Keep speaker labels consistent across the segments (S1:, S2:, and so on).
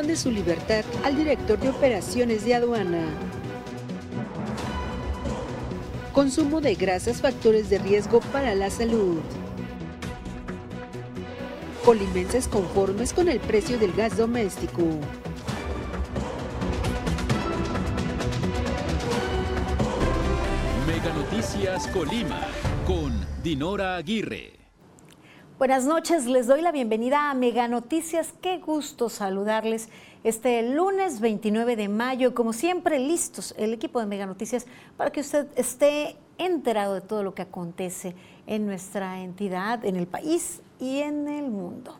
S1: de su libertad al director de operaciones de aduana. Consumo de grasas factores de riesgo para la salud. Colimenses conformes con el precio del gas doméstico.
S2: Mega Noticias Colima con Dinora Aguirre.
S3: Buenas noches, les doy la bienvenida a Mega Noticias. Qué gusto saludarles este lunes 29 de mayo. Como siempre, listos el equipo de Mega Noticias para que usted esté enterado de todo lo que acontece en nuestra entidad, en el país y en el mundo.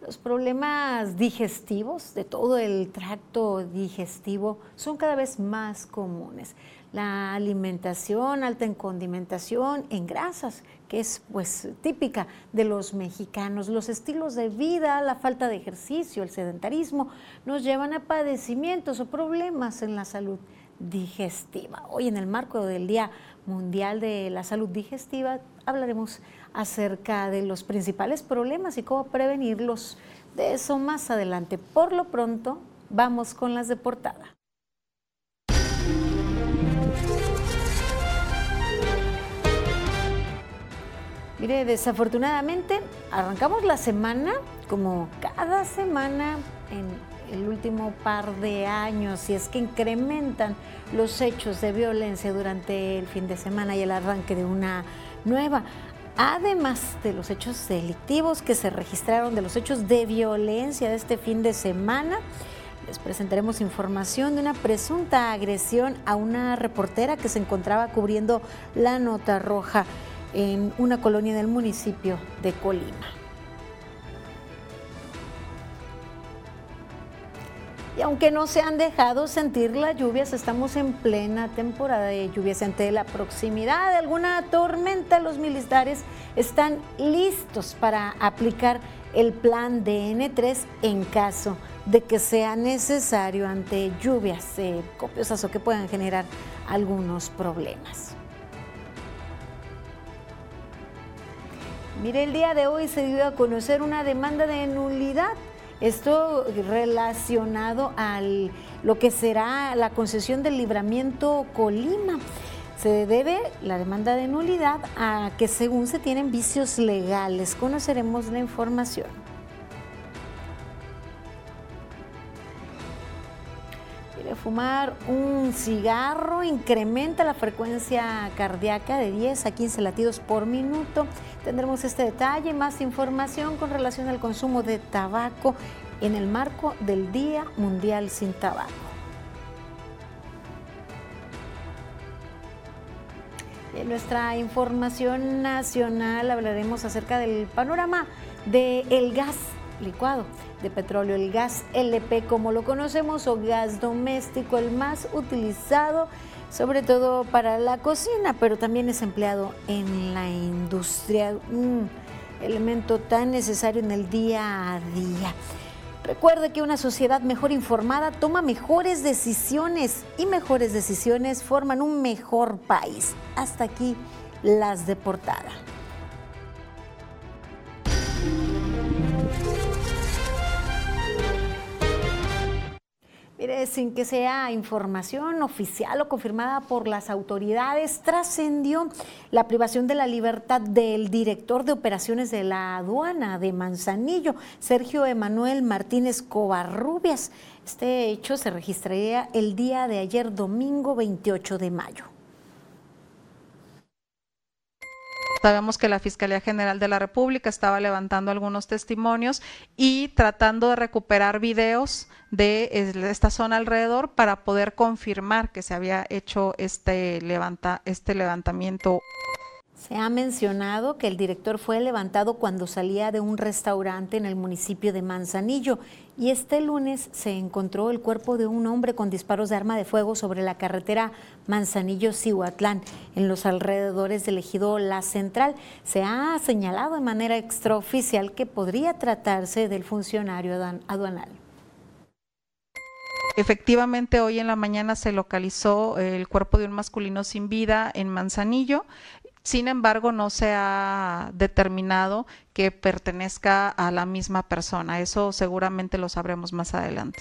S3: Los problemas digestivos de todo el tracto digestivo son cada vez más comunes la alimentación alta en condimentación, en grasas, que es pues típica de los mexicanos. Los estilos de vida, la falta de ejercicio, el sedentarismo, nos llevan a padecimientos o problemas en la salud digestiva. Hoy en el marco del Día Mundial de la Salud Digestiva hablaremos acerca de los principales problemas y cómo prevenirlos. De eso más adelante. Por lo pronto, vamos con las de portada. Mire, desafortunadamente arrancamos la semana como cada semana en el último par de años y es que incrementan los hechos de violencia durante el fin de semana y el arranque de una nueva. Además de los hechos delictivos que se registraron, de los hechos de violencia de este fin de semana, les presentaremos información de una presunta agresión a una reportera que se encontraba cubriendo la nota roja en una colonia del municipio de Colima. Y aunque no se han dejado sentir las lluvias, estamos en plena temporada de lluvias. Ante la proximidad de alguna tormenta, los militares están listos para aplicar el plan DN3 en caso de que sea necesario ante lluvias copiosas o que puedan generar algunos problemas. Mire, el día de hoy se dio a conocer una demanda de nulidad. Esto relacionado a lo que será la concesión del libramiento Colima. Se debe la demanda de nulidad a que según se tienen vicios legales. Conoceremos la información. Fumar un cigarro incrementa la frecuencia cardíaca de 10 a 15 latidos por minuto. Tendremos este detalle y más información con relación al consumo de tabaco en el marco del Día Mundial sin Tabaco. En nuestra información nacional hablaremos acerca del panorama del gas licuado de petróleo, el gas LP como lo conocemos o gas doméstico, el más utilizado sobre todo para la cocina, pero también es empleado en la industria, un elemento tan necesario en el día a día. Recuerde que una sociedad mejor informada toma mejores decisiones y mejores decisiones forman un mejor país. Hasta aquí las de portada. Mire, sin que sea información oficial o confirmada por las autoridades, trascendió la privación de la libertad del director de operaciones de la aduana de Manzanillo, Sergio Emanuel Martínez Covarrubias. Este hecho se registraría el día de ayer, domingo 28 de mayo.
S4: Sabemos que la Fiscalía General de la República estaba levantando algunos testimonios y tratando de recuperar videos de esta zona alrededor para poder confirmar que se había hecho este, levanta, este levantamiento.
S3: Se ha mencionado que el director fue levantado cuando salía de un restaurante en el municipio de Manzanillo y este lunes se encontró el cuerpo de un hombre con disparos de arma de fuego sobre la carretera Manzanillo-Cihuatlán en los alrededores del ejido La Central. Se ha señalado de manera extraoficial que podría tratarse del funcionario aduanal.
S4: Efectivamente, hoy en la mañana se localizó el cuerpo de un masculino sin vida en Manzanillo sin embargo, no se ha determinado que pertenezca a la misma persona. Eso seguramente lo sabremos más adelante.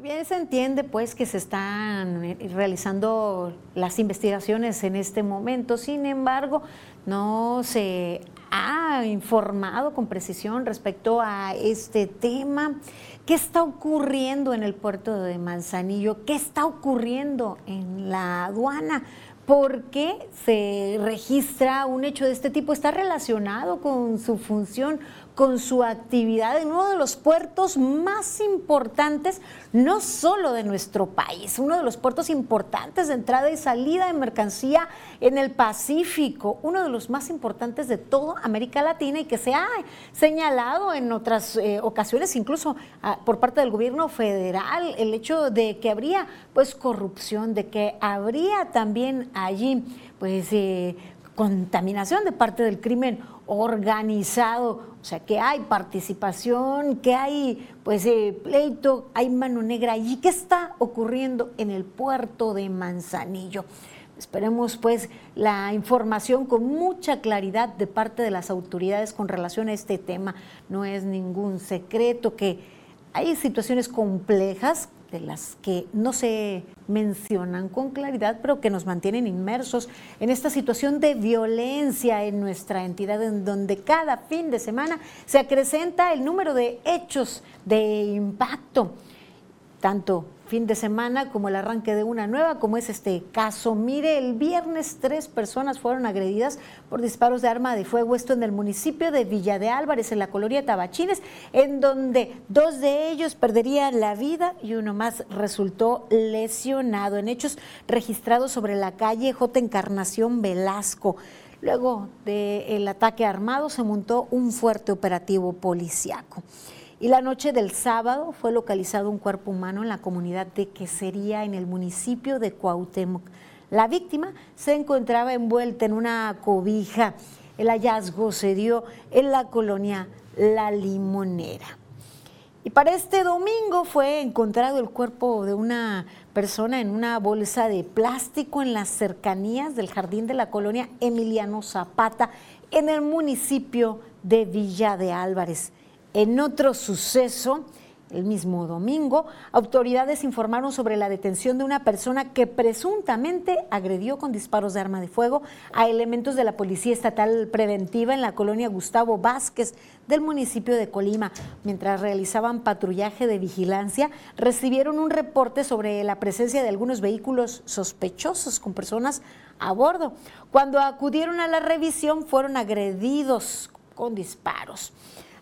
S3: Bien, se entiende pues que se están eh, realizando las investigaciones en este momento, sin embargo, no se ha informado con precisión respecto a este tema. ¿Qué está ocurriendo en el puerto de Manzanillo? ¿Qué está ocurriendo en la aduana? ¿Por qué se registra un hecho de este tipo? ¿Está relacionado con su función, con su actividad en uno de los puertos más importantes, no solo de nuestro país, uno de los puertos importantes de entrada y salida de mercancía en el Pacífico, uno de los más importantes de toda América Latina y que se ha señalado en otras eh, ocasiones, incluso ah, por parte del gobierno federal, el hecho de que habría pues corrupción, de que habría también allí pues eh, contaminación de parte del crimen organizado, o sea, que hay participación, que hay pues eh, pleito, hay mano negra allí. ¿Qué está ocurriendo en el puerto de Manzanillo? Esperemos pues la información con mucha claridad de parte de las autoridades con relación a este tema. No es ningún secreto que hay situaciones complejas de las que no se mencionan con claridad, pero que nos mantienen inmersos en esta situación de violencia en nuestra entidad, en donde cada fin de semana se acrecenta el número de hechos de impacto, tanto fin de semana como el arranque de una nueva, como es este caso. Mire, el viernes tres personas fueron agredidas por disparos de arma de fuego, esto en el municipio de Villa de Álvarez, en la colonia Tabachines, en donde dos de ellos perderían la vida y uno más resultó lesionado en hechos registrados sobre la calle J. Encarnación Velasco. Luego del ataque armado se montó un fuerte operativo policiaco. Y la noche del sábado fue localizado un cuerpo humano en la comunidad de Quesería, en el municipio de Cuauhtémoc. La víctima se encontraba envuelta en una cobija. El hallazgo se dio en la colonia La Limonera. Y para este domingo fue encontrado el cuerpo de una persona en una bolsa de plástico en las cercanías del jardín de la colonia Emiliano Zapata, en el municipio de Villa de Álvarez. En otro suceso, el mismo domingo, autoridades informaron sobre la detención de una persona que presuntamente agredió con disparos de arma de fuego a elementos de la Policía Estatal Preventiva en la colonia Gustavo Vázquez del municipio de Colima. Mientras realizaban patrullaje de vigilancia, recibieron un reporte sobre la presencia de algunos vehículos sospechosos con personas a bordo. Cuando acudieron a la revisión, fueron agredidos con disparos.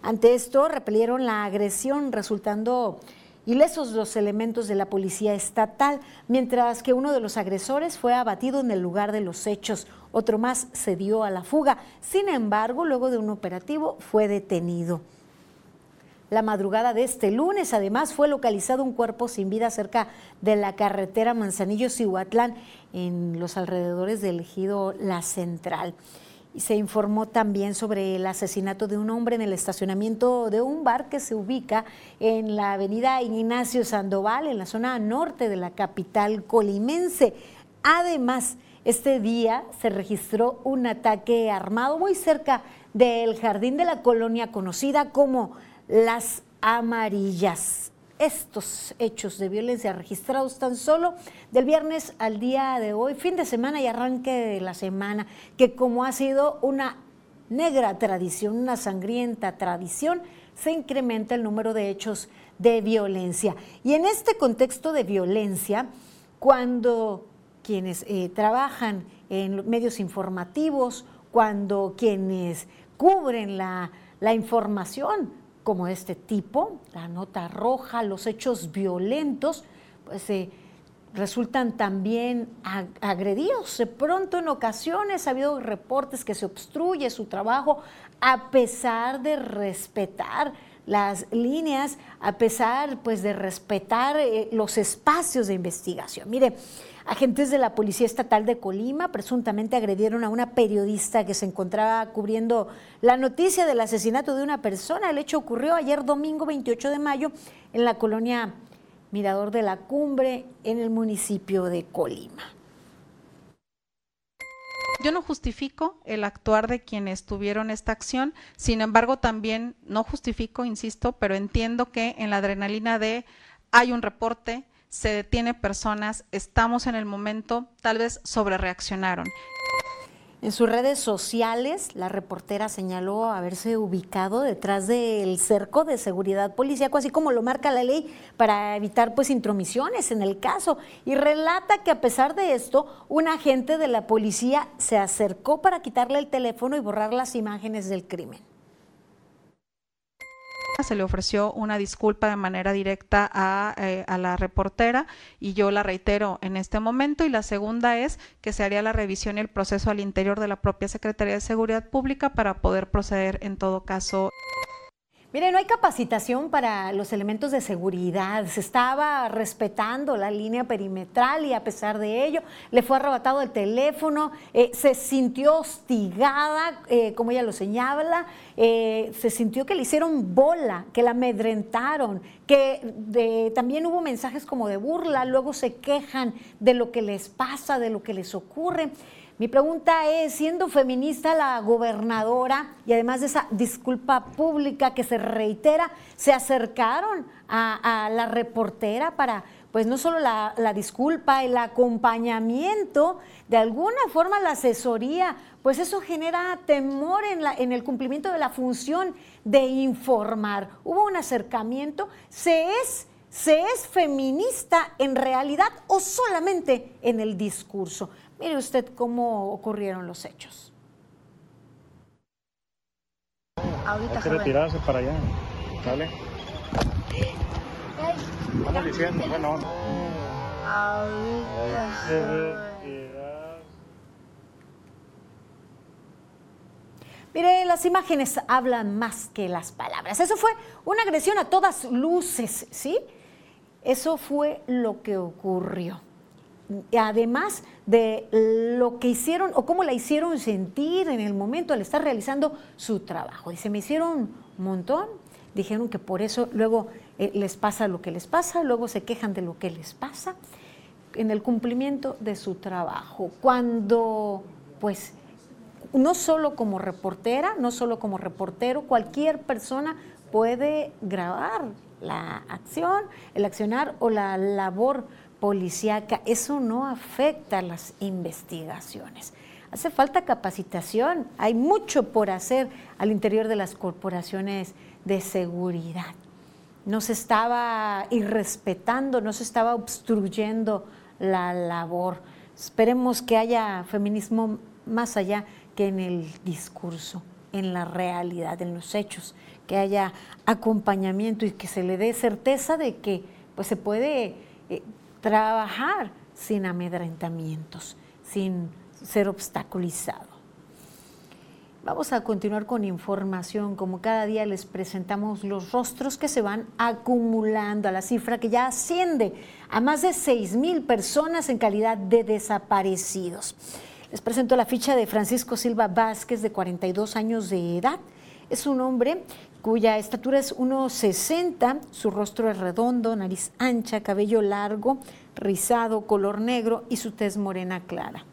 S3: Ante esto, repelieron la agresión, resultando ilesos los elementos de la policía estatal, mientras que uno de los agresores fue abatido en el lugar de los hechos. Otro más se dio a la fuga. Sin embargo, luego de un operativo fue detenido. La madrugada de este lunes, además, fue localizado un cuerpo sin vida cerca de la carretera Manzanillo-Cihuatlán, en los alrededores del ejido La Central se informó también sobre el asesinato de un hombre en el estacionamiento de un bar que se ubica en la avenida Ignacio Sandoval, en la zona norte de la capital colimense. Además, este día se registró un ataque armado muy cerca del jardín de la colonia conocida como Las Amarillas estos hechos de violencia registrados tan solo del viernes al día de hoy, fin de semana y arranque de la semana, que como ha sido una negra tradición, una sangrienta tradición, se incrementa el número de hechos de violencia. Y en este contexto de violencia, cuando quienes eh, trabajan en medios informativos, cuando quienes cubren la, la información como este tipo, la nota roja, los hechos violentos, pues eh, resultan también agredidos. De pronto en ocasiones ha habido reportes que se obstruye su trabajo a pesar de respetar las líneas, a pesar pues de respetar eh, los espacios de investigación. Mire, Agentes de la Policía Estatal de Colima presuntamente agredieron a una periodista que se encontraba cubriendo la noticia del asesinato de una persona. El hecho ocurrió ayer domingo 28 de mayo en la colonia Mirador de la Cumbre en el municipio de Colima.
S4: Yo no justifico el actuar de quienes tuvieron esta acción, sin embargo también no justifico, insisto, pero entiendo que en la adrenalina de hay un reporte, se detiene personas, estamos en el momento, tal vez sobre reaccionaron.
S3: En sus redes sociales, la reportera señaló haberse ubicado detrás del cerco de seguridad policíaco, así como lo marca la ley, para evitar pues intromisiones en el caso. Y relata que a pesar de esto, un agente de la policía se acercó para quitarle el teléfono y borrar las imágenes del crimen
S4: se le ofreció una disculpa de manera directa a, eh, a, la reportera y yo la reitero en este momento. Y la segunda es que se haría la revisión y el proceso al interior de la propia Secretaría de Seguridad Pública para poder proceder en todo caso.
S3: Mire, no hay capacitación para los elementos de seguridad. Se estaba respetando la línea perimetral y a pesar de ello le fue arrebatado el teléfono, eh, se sintió hostigada, eh, como ella lo señala, eh, se sintió que le hicieron bola, que la amedrentaron, que también hubo mensajes como de burla, luego se quejan de lo que les pasa, de lo que les ocurre. Mi pregunta es, siendo feminista la gobernadora y además de esa disculpa pública que se reitera, se acercaron a, la reportera para, pues no solo la, disculpa, el acompañamiento, de alguna forma la asesoría, pues eso genera temor en, la, en el cumplimiento de la función de informar. Hubo un acercamiento, se es... ¿Se es feminista en realidad o solamente en el discurso? Mire usted cómo ocurrieron los hechos.
S5: Ahorita Hay que retirarse para allá, ¿sale? Vamos diciendo, bueno.
S3: Mire, las imágenes hablan más que las palabras. Eso fue una agresión a todas luces, ¿sí? Eso fue lo que ocurrió además de lo que hicieron o cómo la hicieron sentir en el momento al estar realizando su trabajo. Dice, me hicieron un montón, dijeron que por eso luego eh, les pasa lo que les pasa, luego se quejan de lo que les pasa en el cumplimiento de su trabajo. Cuando, pues, no solo como reportera, no solo como reportero, cualquier persona puede grabar la acción, el accionar o la labor policíaca, eso no afecta las investigaciones. Hace falta capacitación, hay mucho por hacer al interior de las corporaciones de seguridad. No se estaba irrespetando, no se estaba obstruyendo la labor. Esperemos que haya feminismo más allá que en el discurso, en la realidad, en los hechos, que haya acompañamiento y que se le dé certeza de que pues, se puede eh, trabajar sin amedrentamientos, sin ser obstaculizado. Vamos a continuar con información. Como cada día les presentamos los rostros que se van acumulando a la cifra que ya asciende a más de 6 mil personas en calidad de desaparecidos. Les presento la ficha de Francisco Silva Vázquez, de 42 años de edad. Es un hombre cuya estatura es 1,60, su rostro es redondo, nariz ancha, cabello largo, rizado, color negro y su tez morena clara.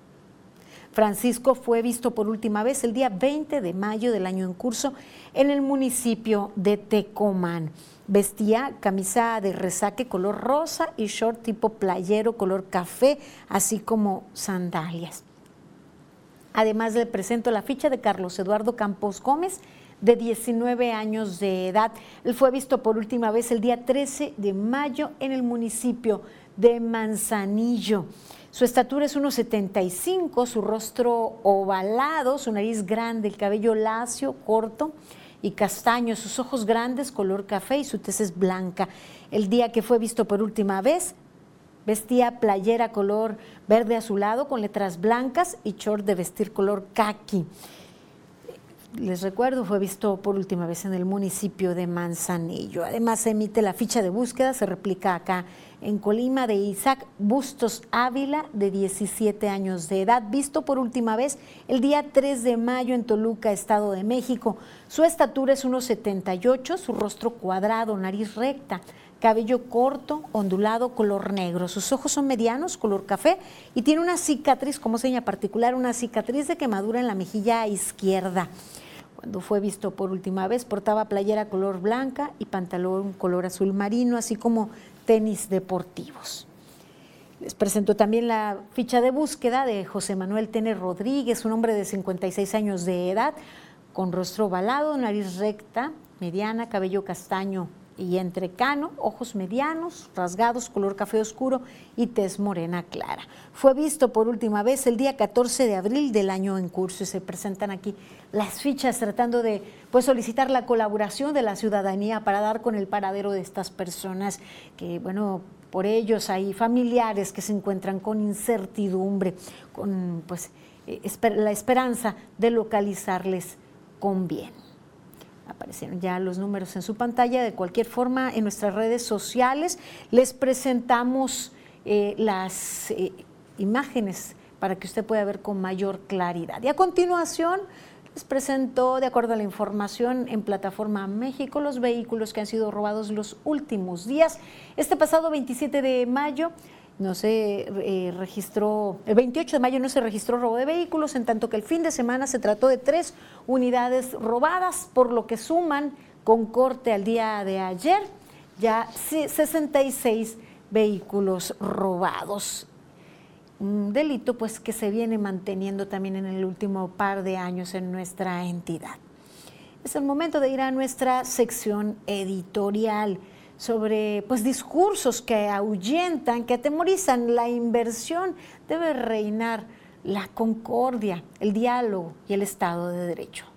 S3: Francisco fue visto por última vez el día 20 de mayo del año en curso en el municipio de Tecomán. Vestía camisa de resaque color rosa y short tipo playero color café, así como sandalias. Además le presento la ficha de Carlos Eduardo Campos Gómez, de 19 años de edad. Él fue visto por última vez el día 13 de mayo en el municipio de Manzanillo. Su estatura es 1,75, su rostro ovalado, su nariz grande, el cabello lacio, corto y castaño, sus ojos grandes, color café y su tez es blanca. El día que fue visto por última vez, vestía playera color verde azulado con letras blancas y short de vestir color kaki les recuerdo, fue visto por última vez en el municipio de Manzanillo. Además, se emite la ficha de búsqueda, se replica acá en Colima de Isaac Bustos Ávila, de 17 años de edad, visto por última vez el día 3 de mayo en Toluca, Estado de México. Su estatura es 1,78, su rostro cuadrado, nariz recta, cabello corto, ondulado, color negro. Sus ojos son medianos, color café, y tiene una cicatriz, como seña particular, una cicatriz de quemadura en la mejilla izquierda. Cuando fue visto por última vez, portaba playera color blanca y pantalón color azul marino, así como tenis deportivos. Les presento también la ficha de búsqueda de José Manuel Tene Rodríguez, un hombre de 56 años de edad, con rostro ovalado, nariz recta, mediana, cabello castaño y entrecano, ojos medianos, rasgados, color café oscuro y tez morena clara. Fue visto por última vez el día 14 de abril del año en curso y se presentan aquí las fichas tratando de pues, solicitar la colaboración de la ciudadanía para dar con el paradero de estas personas que, bueno, por ellos hay familiares que se encuentran con incertidumbre, con pues eh, la esperanza de localizarles con bien. Aparecieron ya los números en su pantalla. De cualquier forma, en nuestras redes sociales les presentamos eh, las eh, imágenes para que usted pueda ver con mayor claridad. Y a continuación les presentó, de acuerdo a la información en Plataforma México, los vehículos que han sido robados los últimos días. Este pasado 27 de mayo no se eh, registró, el 28 de mayo no se registró robo de vehículos, en tanto que el fin de semana se trató de tres unidades robadas, por lo que suman con corte al día de ayer ya 66 vehículos robados. Un delito pues que se viene manteniendo también en el último par de años en nuestra entidad. Es el momento de ir a nuestra sección editorial sobre pues discursos que ahuyentan, que atemorizan la inversión, debe reinar la concordia, el diálogo y el Estado de Derecho.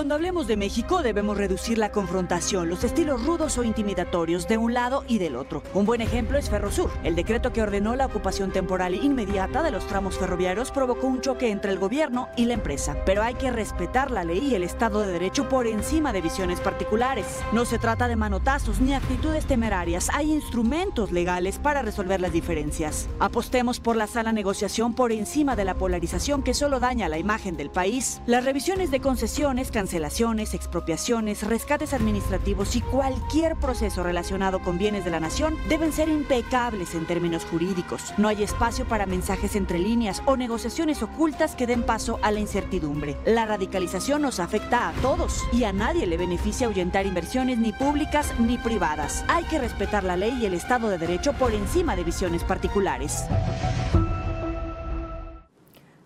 S6: Cuando hablemos de México debemos reducir la confrontación, los estilos rudos o intimidatorios de un lado y del otro. Un buen ejemplo es Ferrosur. El decreto que ordenó la ocupación temporal inmediata de los tramos ferroviarios provocó un choque entre el gobierno y la empresa. Pero hay que respetar la ley y el Estado de Derecho por encima de visiones particulares. No se trata de manotazos ni actitudes temerarias. Hay instrumentos legales para resolver las diferencias. Apostemos por la sala negociación por encima de la polarización que solo daña la imagen del país. Las revisiones de concesiones, cancelaciones, expropiaciones, rescates administrativos y cualquier proceso relacionado con bienes de la nación deben ser impecables en términos jurídicos. No hay espacio para mensajes entre líneas o negociaciones ocultas que den paso a la incertidumbre. La radicalización nos afecta a todos y a nadie le beneficia ahuyentar inversiones ni públicas ni privadas. Hay que respetar la ley y el Estado de Derecho por encima de visiones particulares.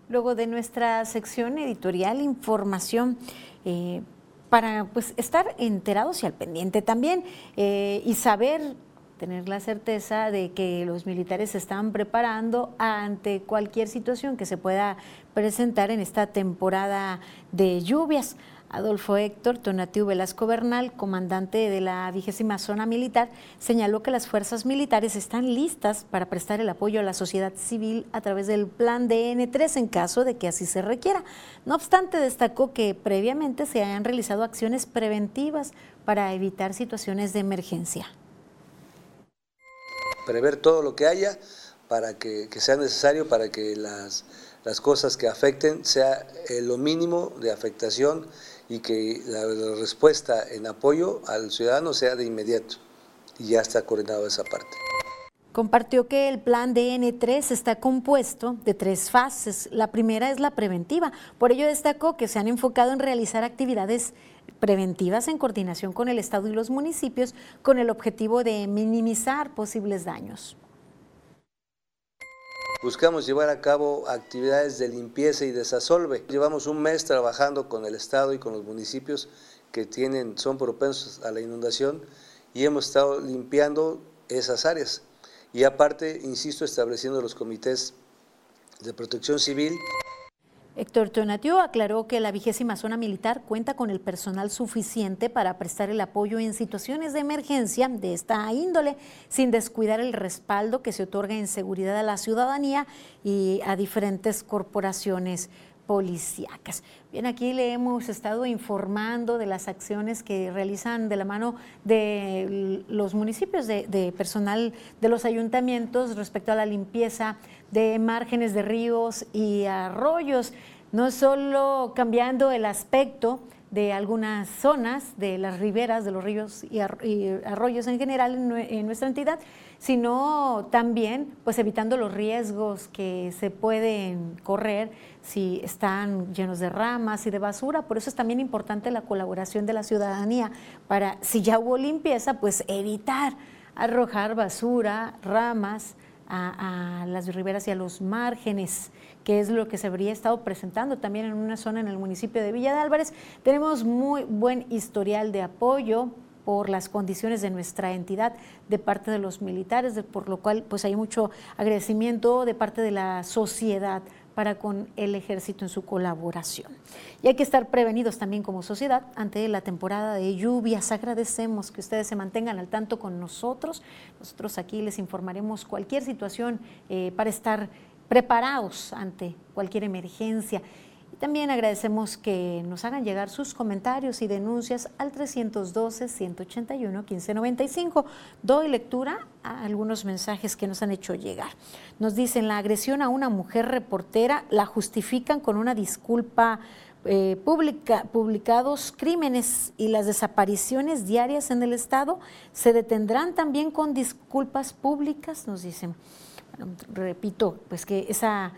S3: Luego de nuestra sección editorial, información eh, para pues, estar enterados y al pendiente también eh, y saber tener la certeza de que los militares se están preparando ante cualquier situación que se pueda presentar en esta temporada de lluvias. Adolfo Héctor Tonatiu Velasco Bernal, comandante de la vigésima zona militar, señaló que las fuerzas militares están listas para prestar el apoyo a la sociedad civil a través del plan DN3 en caso de que así se requiera. No obstante, destacó que previamente se hayan realizado acciones preventivas para evitar situaciones de emergencia.
S7: Prever todo lo que haya para que, sea necesario para que las, las cosas que afecten sea eh, lo mínimo de afectación y que la, respuesta en apoyo al ciudadano sea de inmediato. Y ya está coordinado esa parte.
S3: Compartió que el plan DN3 está compuesto de tres fases. La primera es la preventiva. Por ello destacó que se han enfocado en realizar actividades preventivas en coordinación con el Estado y los municipios con el objetivo de minimizar posibles daños.
S7: Buscamos llevar a cabo actividades de limpieza y desasolve. Llevamos un mes trabajando con el Estado y con los municipios que tienen, son propensos a la inundación y hemos estado limpiando esas áreas. Y aparte, insisto, estableciendo los comités de protección civil.
S3: Héctor Tonatiuh aclaró que la vigésima zona militar cuenta con el personal suficiente para prestar el apoyo en situaciones de emergencia de esta índole, sin descuidar el respaldo que se otorga en seguridad a la ciudadanía y a diferentes corporaciones policíacas. Bien, aquí le hemos estado informando de las acciones que realizan de la mano de los municipios, de, personal de los ayuntamientos respecto a la limpieza de márgenes de ríos y arroyos, no solo cambiando el aspecto de algunas zonas de las riberas de los ríos y arroyos en general en nuestra entidad, sino también pues evitando los riesgos que se pueden correr si están llenos de ramas y de basura. Por eso es también importante la colaboración de la ciudadanía para, si ya hubo limpieza, pues evitar arrojar basura, ramas a, las riberas y a los márgenes que es lo que se habría estado presentando también en una zona en el municipio de Villa de Álvarez. Tenemos muy buen historial de apoyo por las condiciones de nuestra entidad de parte de los militares, por lo cual pues hay mucho agradecimiento de parte de la sociedad para con el ejército en su colaboración. Y hay que estar prevenidos también como sociedad ante la temporada de lluvias. Agradecemos que ustedes se mantengan al tanto con nosotros. Nosotros aquí les informaremos cualquier situación eh, para estar preparados ante cualquier emergencia. También agradecemos que nos hagan llegar sus comentarios y denuncias al 312-181-1595. Doy lectura a algunos mensajes que nos han hecho llegar. Nos dicen, la agresión a una mujer reportera la justifican con una disculpa eh, publicados crímenes y las desapariciones diarias en el Estado se detendrán también con disculpas públicas, nos dicen. repito, pues que esa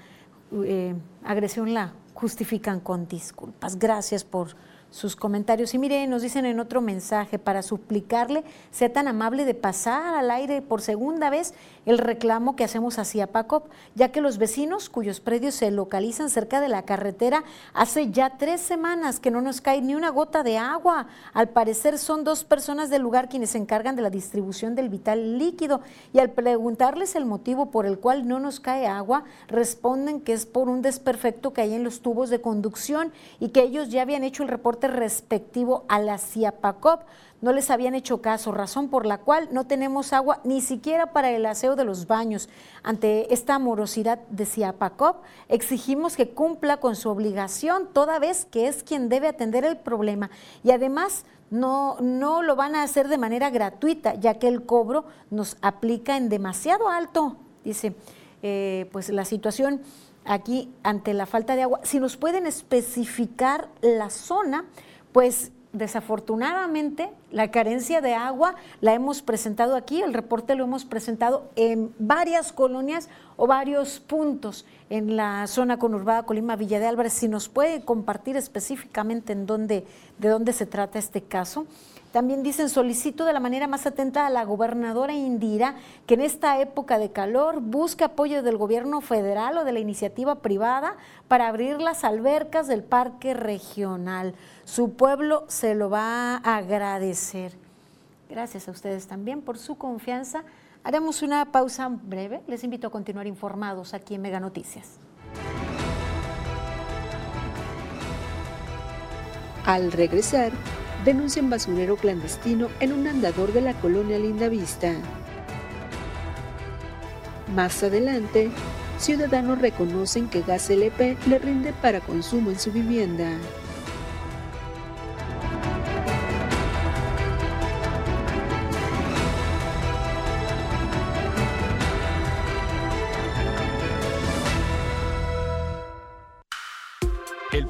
S3: eh, agresión la justifican con disculpas. Gracias por sus comentarios. Y mire, nos dicen en otro mensaje, para suplicarle, sea tan amable de pasar al aire por segunda vez el reclamo que hacemos hacia Pacop, ya que los vecinos cuyos predios se localizan cerca de la carretera hace ya tres semanas que no nos cae ni una gota de agua. Al parecer son dos personas del lugar quienes se encargan de la distribución del vital líquido y al preguntarles el motivo por el cual no nos cae agua, responden que es por un desperfecto que hay en los tubos de conducción y que ellos ya habían hecho el reporte respectivo a la CIAPACOP no les habían hecho caso, razón por la cual no tenemos agua ni siquiera para el aseo de los baños. Ante esta morosidad de Ciapacop, exigimos que cumpla con su obligación, toda vez que es quien debe atender el problema. Y además, no, no lo van a hacer de manera gratuita, ya que el cobro nos aplica en demasiado alto, dice. Eh, pues la situación aquí ante la falta de agua, si nos pueden especificar la zona, pues desafortunadamente la carencia de agua la hemos presentado aquí, el reporte lo hemos presentado en varias colonias o varios puntos en la zona conurbada Colima Villa de Álvarez. Si nos puede compartir específicamente en dónde, de dónde se trata este caso. También dicen, solicito de la manera más atenta a la gobernadora Indira que en esta época de calor busque apoyo del gobierno federal o de la iniciativa privada para abrir las albercas del parque regional. Su pueblo se lo va a agradecer. Gracias a ustedes también por su confianza. Haremos una pausa breve. Les invito a continuar informados aquí en Mega Noticias.
S1: Al regresar, denuncian basurero clandestino en un andador de la colonia Lindavista. Más adelante, ciudadanos reconocen que gas LP le rinde para consumo en su vivienda.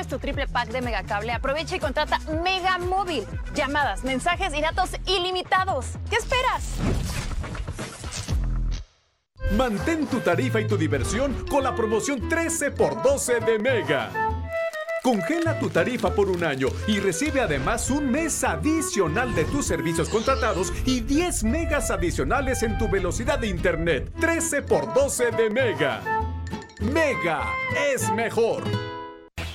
S8: Tienes tu triple pack de Megacable, aprovecha y contrata Mega Móvil. Llamadas, mensajes y datos ilimitados. ¿Qué esperas?
S9: Mantén tu tarifa y tu diversión con la promoción 13 por 12 de Mega. Congela tu tarifa por un año y recibe además un mes adicional de tus servicios contratados y 10 megas adicionales en tu velocidad de internet. 13 por 12 de Mega. Mega es mejor.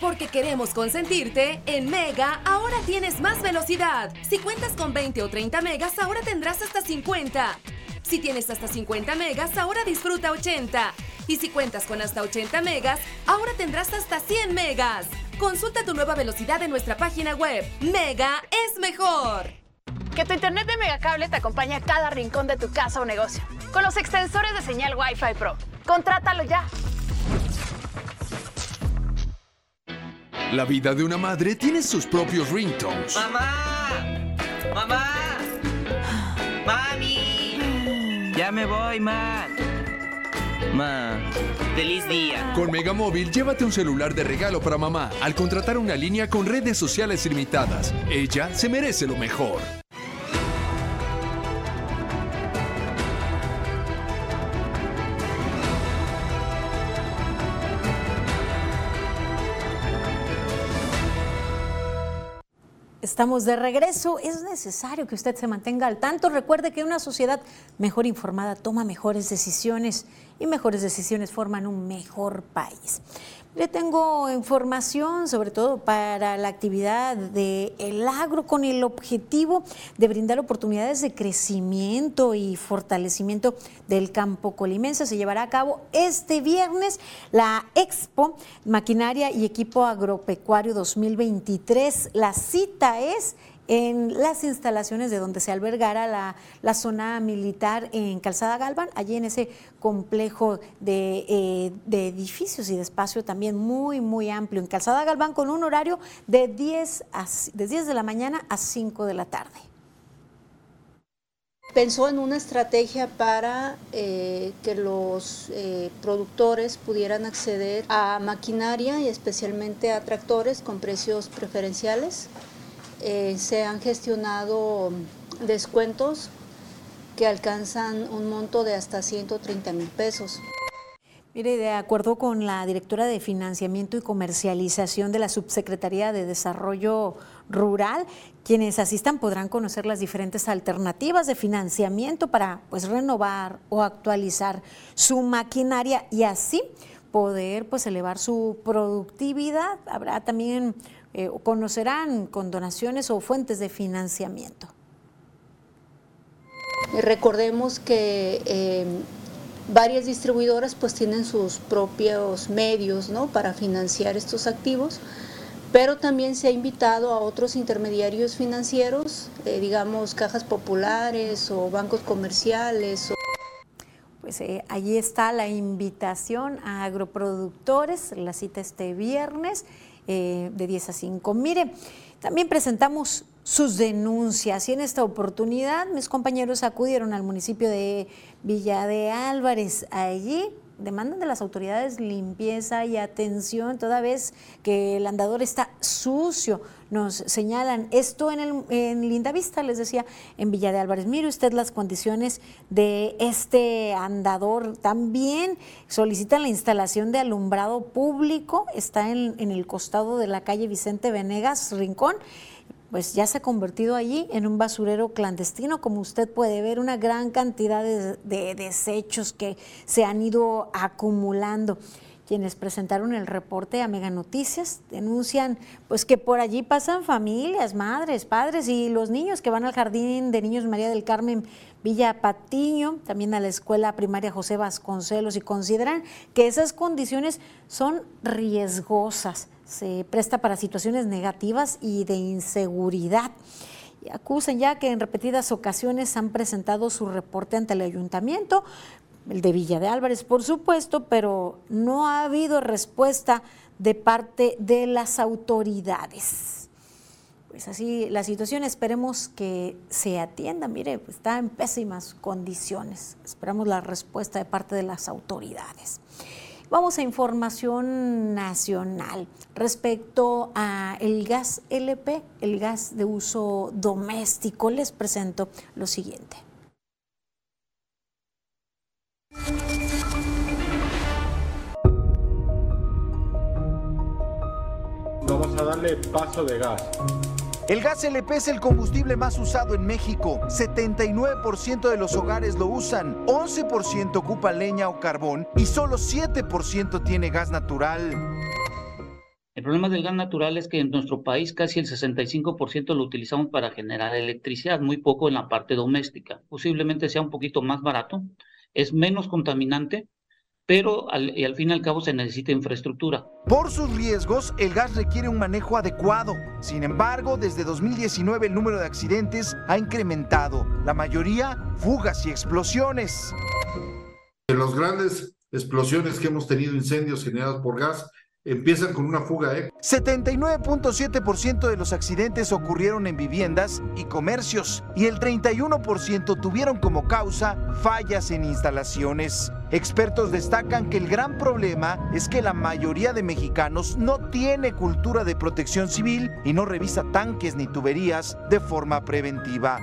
S10: Porque queremos consentirte, en Mega ahora tienes más velocidad. Si cuentas con 20 o 30 megas, ahora tendrás hasta 50. Si tienes hasta 50 megas, ahora disfruta 80. Y si cuentas con hasta 80 megas, ahora tendrás hasta 100 megas. Consulta tu nueva velocidad en nuestra página web. Mega es mejor.
S8: Que tu internet de Megacable te acompañe a cada rincón de tu casa o negocio. Con los extensores de señal Wi-Fi Pro. Contrátalo ya.
S11: La vida de una madre tiene sus propios ringtones.
S12: ¡Mamá! ¡Mamá! ¡Mami! Ya me voy, ma. Ma, feliz día.
S11: Con Megamóvil, llévate un celular de regalo para mamá al contratar una línea con redes sociales ilimitadas. Ella se merece lo mejor.
S3: Estamos de regreso. Es necesario que usted se mantenga al tanto. Recuerde que una sociedad mejor informada toma mejores decisiones y mejores decisiones forman un mejor país. Le tengo información sobre todo para la actividad del agro con el objetivo de brindar oportunidades de crecimiento y fortalecimiento del campo colimense. Se llevará a cabo este viernes la Expo Maquinaria y Equipo Agropecuario 2023. La cita es en las instalaciones de donde se albergará la, la zona militar en Calzada Galvan, allí en ese complejo de, eh, de, edificios y de espacio también muy, muy amplio en Calzada Galván con un horario de 10, a, de 10 de la mañana a 5 de la tarde.
S1: Pensó en una estrategia para eh, que los eh, productores pudieran acceder a maquinaria y especialmente a tractores con precios preferenciales eh, se han gestionado descuentos que alcanzan un monto de hasta 130 mil pesos.
S3: Mire, de acuerdo con la directora de Financiamiento y Comercialización de la Subsecretaría de Desarrollo Rural, quienes asistan podrán conocer las diferentes alternativas de financiamiento para pues, renovar o actualizar su maquinaria y así poder pues, elevar su productividad. Habrá también eh, conocerán con donaciones o fuentes de financiamiento.
S1: Recordemos que eh, varias distribuidoras pues tienen sus propios medios ¿no? para financiar estos activos, pero también se ha invitado a otros intermediarios financieros, eh, digamos cajas populares o bancos comerciales.
S3: Pues allí está la invitación a agroproductores, la cita este viernes eh, de 10 a 5. Mire, también presentamos sus denuncias y en esta oportunidad mis compañeros acudieron al municipio de Villa de Álvarez. Allí demandan de las autoridades limpieza y atención toda vez que el andador está sucio. Nos señalan esto en, el, en Lindavista, les decía, en Villa de Álvarez. Mire usted las condiciones de este andador. También solicitan la instalación de alumbrado público. Está en, en el costado de la calle Vicente Venegas, Rincón pues ya se ha convertido allí en un basurero clandestino, como usted puede ver, una gran cantidad de, desechos que se han ido acumulando. Quienes presentaron el reporte a Mega Noticias denuncian pues que por allí pasan familias, madres, padres y los niños que van al jardín de niños María del Carmen Villa Patiño, también a la escuela primaria José Vasconcelos y consideran que esas condiciones son riesgosas se presta para situaciones negativas y de inseguridad. Acusan ya que en repetidas ocasiones han presentado su reporte ante el ayuntamiento, el de Villa de Álvarez, por supuesto, pero no ha habido respuesta de parte de las autoridades. Pues así la situación, esperemos que se atienda. Mire, está en pésimas condiciones. Esperamos la respuesta de parte de las autoridades. Vamos a información nacional respecto a el gas LP, el gas de uso doméstico. Les presento lo siguiente.
S13: Vamos a darle paso de gas.
S14: El gas LP es el combustible más usado en México. 79% de los hogares lo usan, 11% ocupa leña o carbón y solo 7% tiene gas natural.
S15: El problema del gas natural es que en nuestro país casi el 65% lo utilizamos para generar electricidad, muy poco en la parte doméstica. Posiblemente sea un poquito más barato, es menos contaminante, pero al, y al fin y al cabo se necesita infraestructura.
S14: Por sus riesgos, el gas requiere un manejo adecuado. Sin embargo, desde 2019 el número de accidentes ha incrementado, la mayoría fugas y explosiones.
S16: En las grandes explosiones que hemos tenido, incendios generados por gas, empiezan con una fuga. ¿eh?
S14: 79.7% de los accidentes ocurrieron en viviendas y comercios y el 31% tuvieron como causa fallas en instalaciones. Expertos destacan que el gran problema es que la mayoría de mexicanos no tiene cultura de protección civil y no revisa tanques ni tuberías de forma preventiva.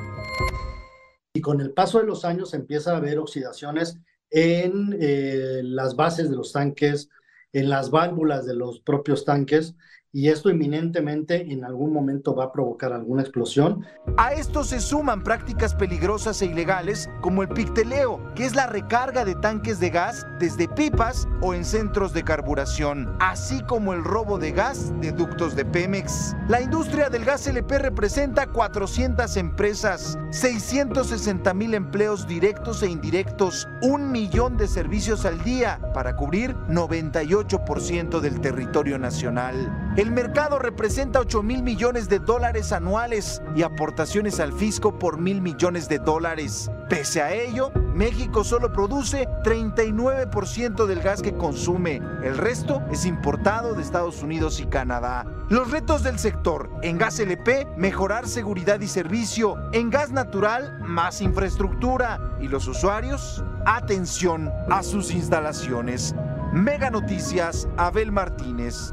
S17: Y con el paso de los años empieza a haber oxidaciones en eh, las bases de los tanques, en las válvulas de los propios tanques y esto inminentemente en algún momento va a provocar alguna explosión.
S14: A esto se suman prácticas peligrosas e ilegales como el picteleo, que es la recarga de tanques de gas desde pipas o en centros de carburación, así como el robo de gas de ductos de Pemex. La industria del gas LP representa 400 empresas, 660 mil empleos directos e indirectos, un millón de servicios al día para cubrir 98% del territorio nacional. El mercado representa 8 mil millones de dólares anuales y aportaciones al fisco por mil millones de dólares. Pese a ello, México solo produce 39% del gas que consume. El resto es importado de Estados Unidos y Canadá. Los retos del sector en gas LP, mejorar seguridad y servicio. En gas natural, más infraestructura. Y los usuarios, atención a sus instalaciones. Mega Noticias, Abel Martínez.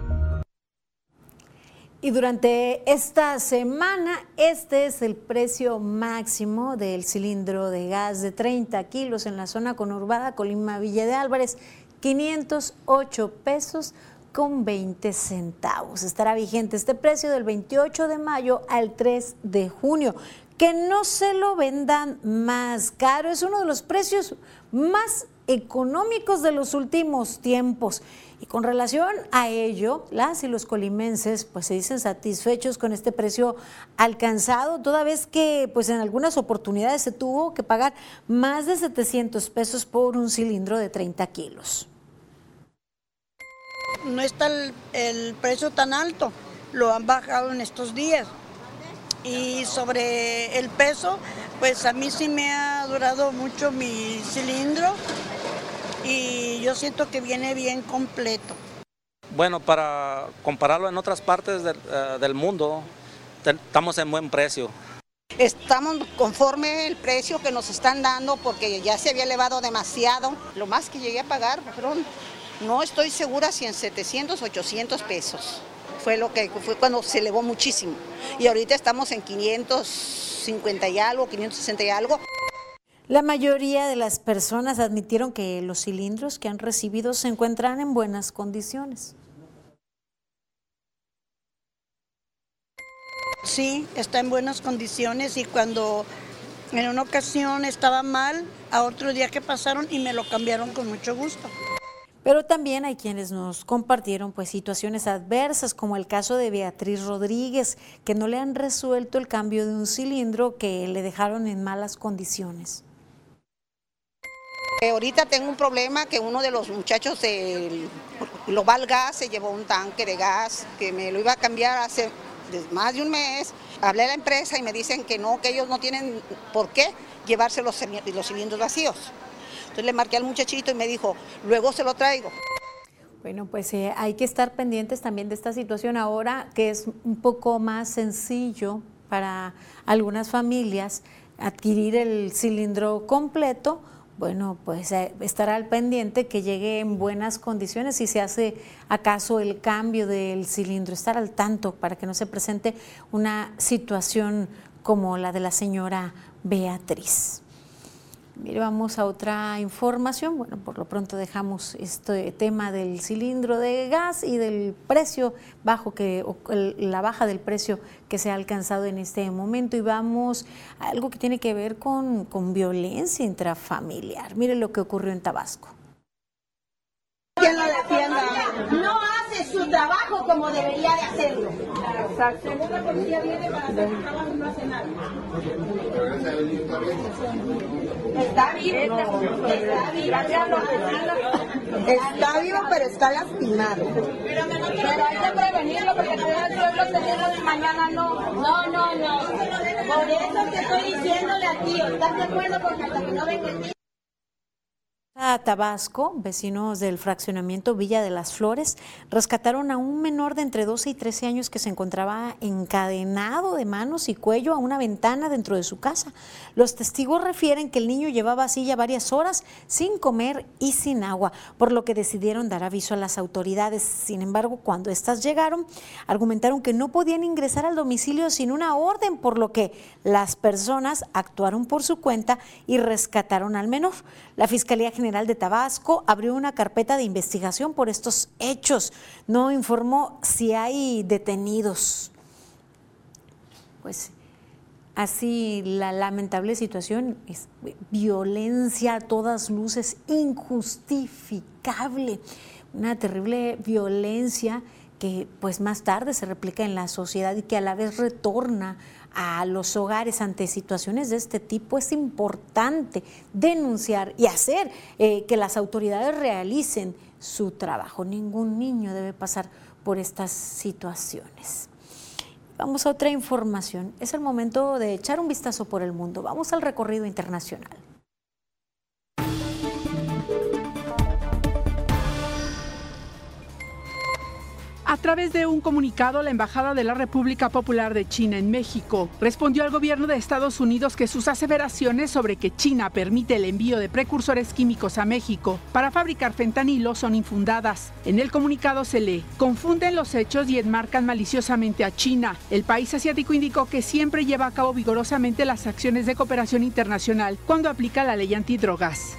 S3: Y durante esta semana, este es el precio máximo del cilindro de gas de 30 kilos en la zona conurbada Colima Villa de Álvarez, 508 pesos con 20 centavos. Estará vigente este precio del 28 de mayo al 3 de junio. Que no se lo vendan más caro, es uno de los precios más económicos de los últimos tiempos. Y con relación a ello, las y los colimenses pues se dicen satisfechos con este precio alcanzado, toda vez que pues en algunas oportunidades se tuvo que pagar más de 700 pesos por un cilindro de 30 kilos.
S18: No está el, el precio tan alto, lo han bajado en estos días. Y sobre el peso, pues a mí sí me ha durado mucho mi cilindro y yo siento que viene bien completo.
S19: Bueno, para compararlo en otras partes del, eh, del mundo, te- estamos en buen precio.
S20: Estamos conforme el precio que nos están dando porque ya se había elevado demasiado. Lo más que llegué a pagar fueron, no estoy segura si en 700, 800 pesos. Fue lo que fue cuando se elevó muchísimo. Y ahorita estamos en 550 y algo, 560 y algo.
S3: La mayoría de las personas admitieron que los cilindros que han recibido se encuentran en buenas condiciones.
S18: Sí, está en buenas condiciones y cuando en una ocasión estaba mal, a otro día que pasaron y me lo cambiaron con mucho gusto.
S3: Pero también hay quienes nos compartieron pues situaciones adversas, como el caso de Beatriz Rodríguez, que no le han resuelto el cambio de un cilindro que le dejaron en malas condiciones.
S20: Eh, ahorita tengo un problema que uno de los muchachos del Global Gas se llevó un tanque de gas que me lo iba a cambiar hace más de un mes. Hablé a la empresa y me dicen que no, que ellos no tienen por qué llevarse los cilindros vacíos. Entonces le marqué al muchachito y me dijo, luego se lo traigo.
S3: Bueno, pues eh, hay que estar pendientes también de esta situación ahora, que es un poco más sencillo para algunas familias adquirir el cilindro completo. Bueno, pues eh, estará al pendiente que llegue en buenas condiciones si se hace acaso el cambio del cilindro, estar al tanto para que no se presente una situación como la de la señora Beatriz. Mire, vamos a otra información. Bueno, por lo pronto dejamos este tema del cilindro de gas y del precio bajo que la baja del precio que se ha alcanzado en este momento y vamos a algo que tiene que ver con, con violencia intrafamiliar. Mire lo que ocurrió en Tabasco.
S21: No su trabajo como debería de hacerlo. Exacto. La policía viene para hacer su trabajo y no hace nada. Está vivo. Está vivo. Está vivo, pero está lastimado. Pero hay que prevenirlo porque todo el pueblo se de mañana no. No, no, no. Por eso te estoy diciéndole a ti, ¿estás de acuerdo? Porque hasta que no venga el
S3: Tabasco, vecinos del fraccionamiento Villa de las Flores, rescataron a un menor de entre 12 y 13 años que se encontraba encadenado de manos y cuello a una ventana dentro de su casa. Los testigos refieren que el niño llevaba así ya varias horas sin comer y sin agua, por lo que decidieron dar aviso a las autoridades. Sin embargo, cuando éstas llegaron, argumentaron que no podían ingresar al domicilio sin una orden, por lo que las personas actuaron por su cuenta y rescataron al menor. La Fiscalía General General de Tabasco abrió una carpeta de investigación por estos hechos. No informó si hay detenidos. Pues así la lamentable situación es violencia a todas luces, injustificable, una terrible violencia que pues más tarde se replica en la sociedad y que a la vez retorna a los hogares ante situaciones de este tipo, es importante denunciar y hacer eh, que las autoridades realicen su trabajo. Ningún niño debe pasar por estas situaciones. Vamos a otra información. Es el momento de echar un vistazo por el mundo. Vamos al recorrido internacional.
S13: A través de un comunicado, la Embajada de la República Popular de China en México respondió al gobierno de Estados Unidos que sus aseveraciones sobre que China permite el envío de precursores químicos a México para fabricar fentanilo son infundadas. En el comunicado se lee, confunden los hechos y enmarcan maliciosamente a China. El país asiático indicó que siempre lleva a cabo vigorosamente las acciones de cooperación internacional cuando aplica la ley antidrogas.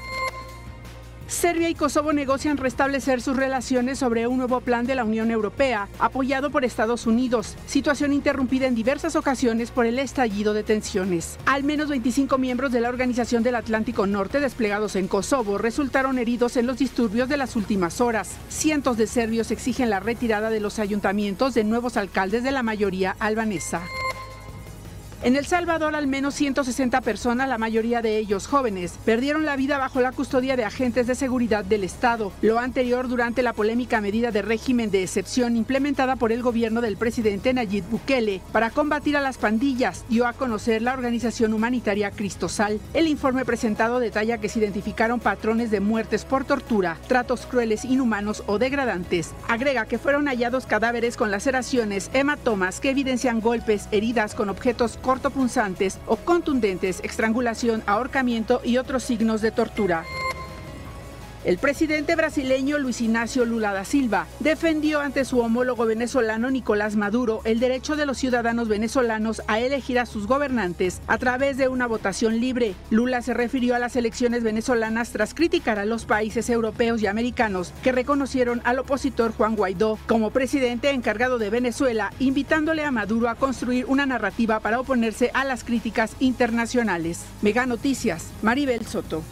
S13: Serbia y Kosovo negocian restablecer sus relaciones sobre un nuevo plan de la Unión Europea, apoyado por Estados Unidos, situación interrumpida en diversas ocasiones por el estallido de tensiones. Al menos 25 miembros de la Organización del Atlántico Norte desplegados en Kosovo resultaron heridos en los disturbios de las últimas horas. Cientos de serbios exigen la retirada de los ayuntamientos de nuevos alcaldes de la mayoría albanesa. En El Salvador, al menos 160 personas, la mayoría de ellos jóvenes, perdieron la vida bajo la custodia de agentes de seguridad del Estado. Lo anterior durante la polémica medida de régimen de excepción implementada por el gobierno del presidente Nayib Bukele para combatir a las pandillas, dio a conocer la organización humanitaria Cristosal. El informe presentado detalla que se identificaron patrones de muertes por tortura, tratos crueles, inhumanos o degradantes. Agrega que fueron hallados cadáveres con laceraciones, hematomas que evidencian golpes, heridas con objetos cortopunzantes o contundentes, estrangulación, ahorcamiento y otros signos de tortura. El presidente brasileño Luis Ignacio Lula da Silva defendió ante su homólogo venezolano Nicolás Maduro el derecho de los ciudadanos venezolanos a elegir a sus gobernantes a través de una votación libre. Lula se refirió a las elecciones venezolanas tras criticar a los países europeos y americanos que reconocieron al opositor Juan Guaidó como presidente encargado de Venezuela, invitándole a Maduro a construir una narrativa para oponerse a las críticas internacionales. Mega Noticias, Maribel Soto.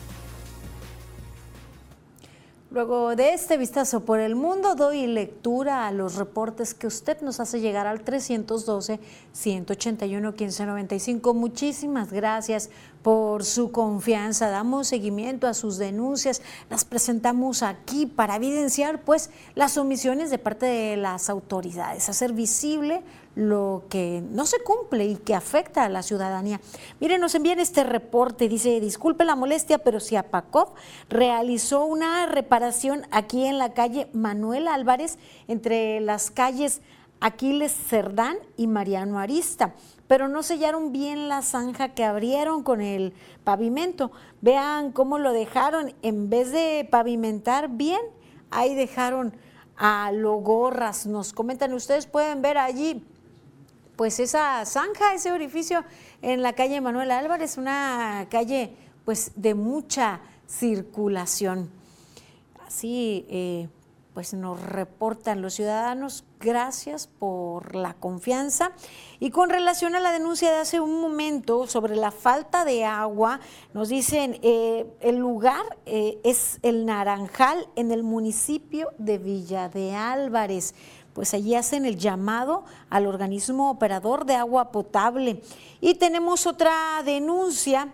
S3: Luego de este vistazo por el mundo, doy lectura a los reportes que usted nos hace llegar al 312-181-1595. Muchísimas gracias por su confianza. Damos seguimiento a sus denuncias, las presentamos aquí para evidenciar pues las omisiones de parte de las autoridades, hacer visible lo que no se cumple y que afecta a la ciudadanía. Miren, nos envían este reporte, dice, disculpe la molestia, pero si Apacov realizó una reparación aquí en la calle Manuel Álvarez, entre las calles Aquiles Cerdán y Mariano Arista, pero no sellaron bien la zanja que abrieron con el pavimento. Vean cómo lo dejaron, en vez de pavimentar bien, ahí dejaron a logorras. Nos comentan, ustedes pueden ver allí pues esa zanja, ese orificio en la calle Manuel Álvarez, una calle pues de mucha circulación. Así eh, pues nos reportan los ciudadanos. Gracias por la confianza. Y con relación a la denuncia de hace un momento sobre la falta de agua, nos dicen, eh, el lugar eh, es el Naranjal en el municipio de Villa de Álvarez. Pues allí hacen el llamado al organismo operador de agua potable. Y tenemos otra denuncia.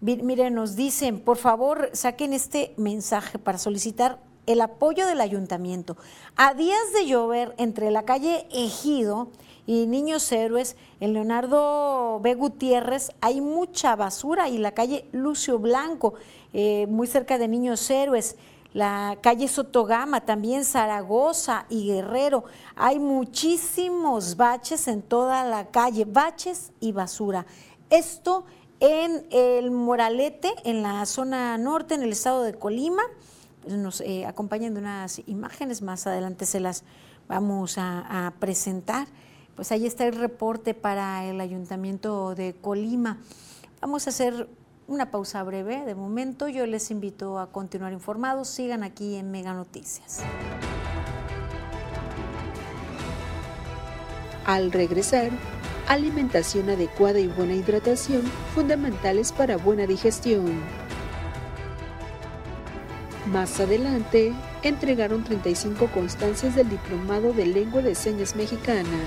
S3: Miren, nos dicen, por favor, saquen este mensaje para solicitar el apoyo del ayuntamiento. A días de llover entre la calle Ejido y Niños Héroes, en Leonardo B. Gutiérrez, hay mucha basura y la calle Lucio Blanco, eh, muy cerca de Niños Héroes. La calle Sotogama, también Zaragoza y Guerrero. Hay muchísimos baches en toda la calle, baches y basura. Esto en el Moralete, en la zona norte, en el estado de Colima nos eh, acompañan de unas imágenes, más adelante se las vamos a, presentar. Pues ahí está el reporte para el Ayuntamiento de Colima. Vamos a hacer una pausa breve de momento. Yo les invito a continuar informados. Sigan aquí en Mega Noticias.
S22: Al regresar, alimentación adecuada y buena hidratación fundamentales para buena digestión. Más adelante, entregaron 35 constancias del Diplomado de Lengua de Señas Mexicana.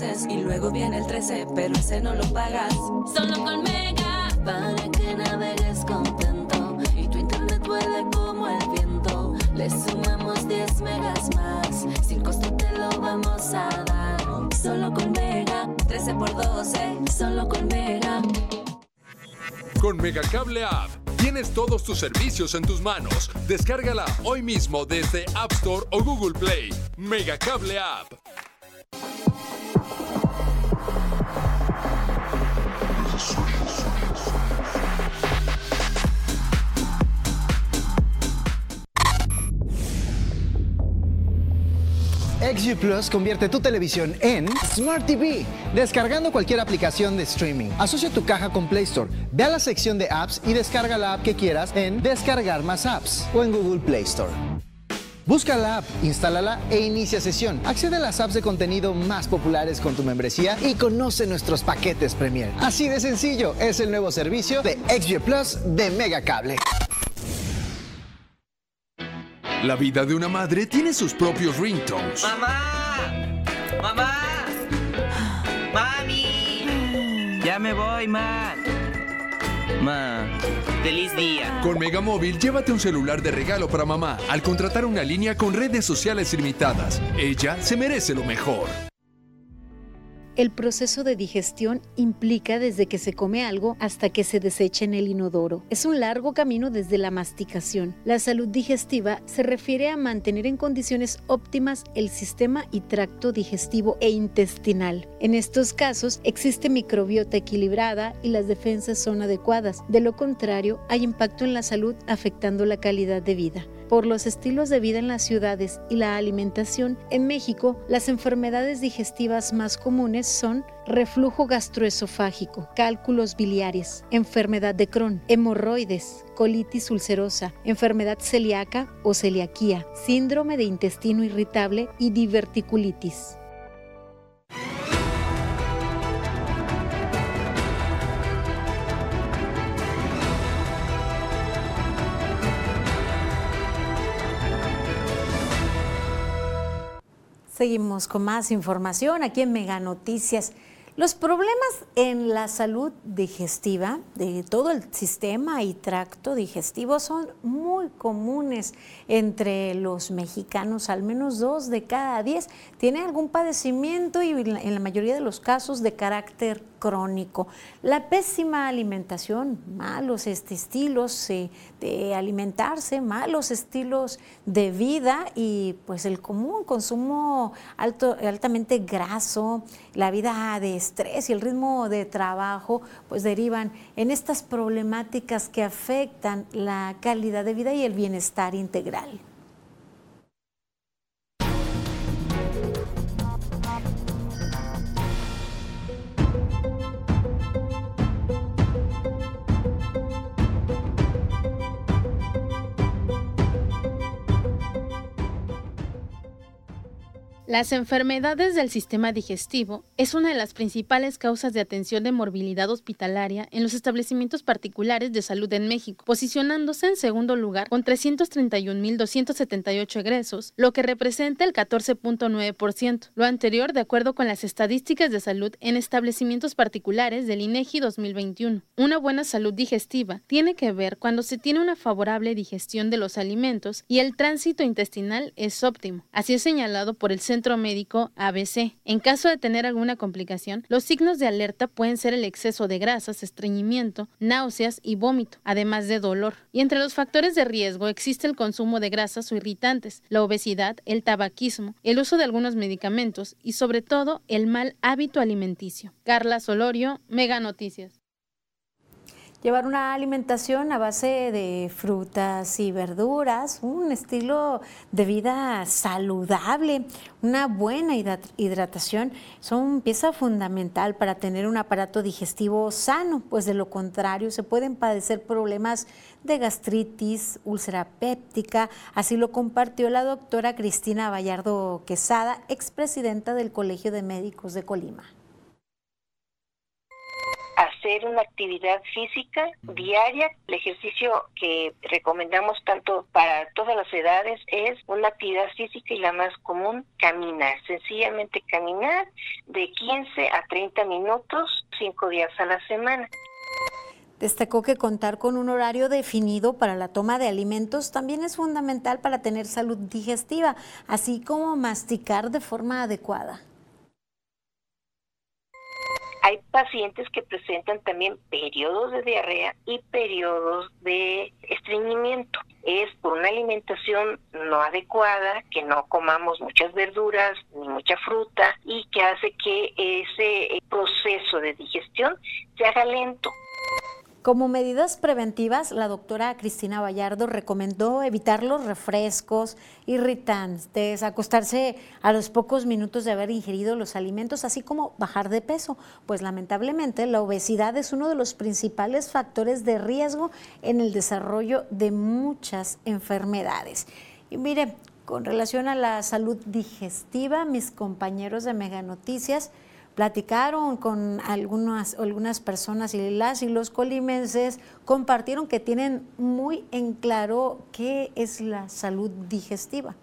S23: Meses y luego viene el 13, pero ese no lo pagas. Solo con Mega, para que navegues contento y tu internet vuele como el viento. Le sumamos 10 megas más, sin costo te lo vamos a dar. Solo con Mega, 13 por 12, solo con Mega.
S11: Con Megacable App tienes todos tus servicios en tus manos. Descárgala hoy mismo desde App Store o Google Play. Megacable App.
S24: XG Plus convierte tu televisión en Smart TV, descargando cualquier aplicación de streaming. Asocia tu caja con Play Store, ve a la sección de apps y descarga la app que quieras en Descargar más apps o en Google Play Store. Busca la app, instálala e inicia sesión. Accede a las apps de contenido más populares con tu membresía y conoce nuestros paquetes Premier. Así de sencillo es el nuevo servicio de XG Plus de Megacable.
S11: La vida de una madre tiene sus propios ringtones.
S12: ¡Mamá! ¡Mamá! ¡Mami! Ya me voy, ma. Ma, feliz día.
S11: Con Megamóvil, llévate un celular de regalo para mamá al contratar una línea con redes sociales ilimitadas. Ella se merece lo mejor.
S3: El proceso de digestión implica desde que se come algo hasta que se desecha en el inodoro. Es un largo camino desde la masticación. La salud digestiva se refiere a mantener en condiciones óptimas el sistema y tracto digestivo e intestinal. En estos casos existe microbiota equilibrada y las defensas son adecuadas. De lo contrario, hay impacto en la salud afectando la calidad de vida por los estilos de vida en las ciudades y la alimentación, en México las enfermedades digestivas más comunes son reflujo gastroesofágico, cálculos biliares, enfermedad de Crohn, hemorroides, colitis ulcerosa, enfermedad celíaca o celiaquía, síndrome de intestino irritable y diverticulitis. Seguimos con más información aquí en Mega Noticias. Los problemas en la salud digestiva de todo el sistema y tracto digestivo son muy comunes entre los mexicanos. Al menos dos de cada diez tienen algún padecimiento y en la mayoría de los casos de carácter crónico. La pésima alimentación, malos estilos eh, de alimentarse, malos estilos de vida y pues el común consumo alto, altamente graso, la vida de estrés y el ritmo de trabajo pues derivan en estas problemáticas que afectan la calidad de vida y el bienestar integral.
S25: Las enfermedades del sistema digestivo es una de las principales causas de atención de morbilidad hospitalaria en los establecimientos particulares de salud en México, posicionándose en segundo lugar con 331.278 egresos, lo que representa el 14.9%. Lo anterior de acuerdo con las estadísticas de salud en establecimientos particulares del INEGI 2021. Una buena salud digestiva tiene que ver cuando se tiene una favorable digestión de los alimentos y el tránsito intestinal es óptimo. Así es señalado por el Centro centro médico ABC. En caso de tener alguna complicación, los signos de alerta pueden ser el exceso de grasas, estreñimiento, náuseas y vómito, además de dolor. Y entre los factores de riesgo existe el consumo de grasas o irritantes, la obesidad, el tabaquismo, el uso de algunos medicamentos y sobre todo el mal hábito alimenticio. Carla Solorio, Mega Noticias.
S3: Llevar una alimentación a base de frutas y verduras, un estilo de vida saludable, una buena hidratación son pieza fundamental para tener un aparato digestivo sano, pues de lo contrario se pueden padecer problemas de gastritis, úlcera péptica, así lo compartió la doctora Cristina Vallardo Quesada, expresidenta del Colegio de Médicos de Colima
S26: hacer una actividad física diaria. El ejercicio que recomendamos tanto para todas las edades es una actividad física y la más común, caminar. Sencillamente caminar de 15 a 30 minutos, cinco días a la semana.
S3: Destacó que contar con un horario definido para la toma de alimentos también es fundamental para tener salud digestiva, así como masticar de forma adecuada.
S26: Hay pacientes que presentan también periodos de diarrea y periodos de estreñimiento. Es por una alimentación no adecuada, que no comamos muchas verduras ni mucha fruta y que hace que ese proceso de digestión se haga lento.
S3: Como medidas preventivas, la doctora Cristina Vallardo recomendó evitar los refrescos, irritantes, acostarse a los pocos minutos de haber ingerido los alimentos, así como bajar de peso, pues lamentablemente la obesidad es uno de los principales factores de riesgo en el desarrollo de muchas enfermedades. Y mire, con relación a la salud digestiva, mis compañeros de Mega Noticias, platicaron con algunas, algunas personas y las y los colimenses compartieron que tienen muy en claro qué es la salud digestiva.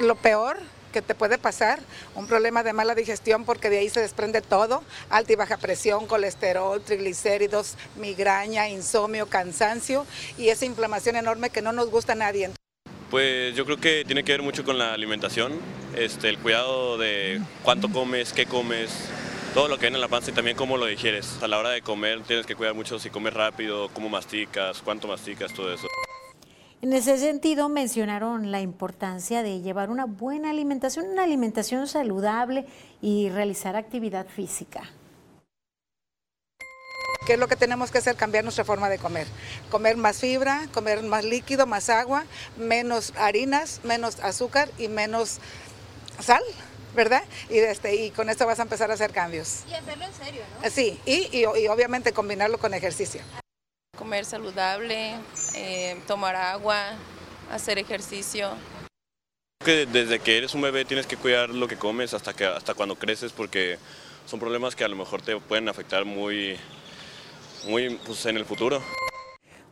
S27: Lo peor que te puede pasar, un problema de mala digestión porque de ahí se desprende todo, alta y baja presión, colesterol, triglicéridos, migraña, insomnio, cansancio y esa inflamación enorme que no nos gusta a nadie.
S28: Pues yo creo que tiene que ver mucho con la alimentación, este, el cuidado de cuánto comes, qué comes, todo lo que viene en la panza y también cómo lo digieres. A la hora de comer tienes que cuidar mucho si comes rápido, cómo masticas, cuánto masticas, todo eso.
S3: En ese sentido, mencionaron la importancia de llevar una buena alimentación, una alimentación saludable y realizar actividad física.
S27: ¿Qué es lo que tenemos que hacer? Cambiar nuestra forma de comer. Comer más fibra, comer más líquido, más agua, menos harinas, menos azúcar y menos sal. ¿verdad? Y, este, y con esto vas a empezar a hacer cambios.
S29: Y hacerlo en serio, ¿no?
S27: Sí, y, y, obviamente combinarlo con ejercicio.
S29: Comer saludable, eh, tomar agua, hacer ejercicio.
S28: Que desde que eres un bebé tienes que cuidar lo que comes hasta, que, hasta cuando creces porque son problemas que a lo mejor te pueden afectar muy, muy pues, en el futuro.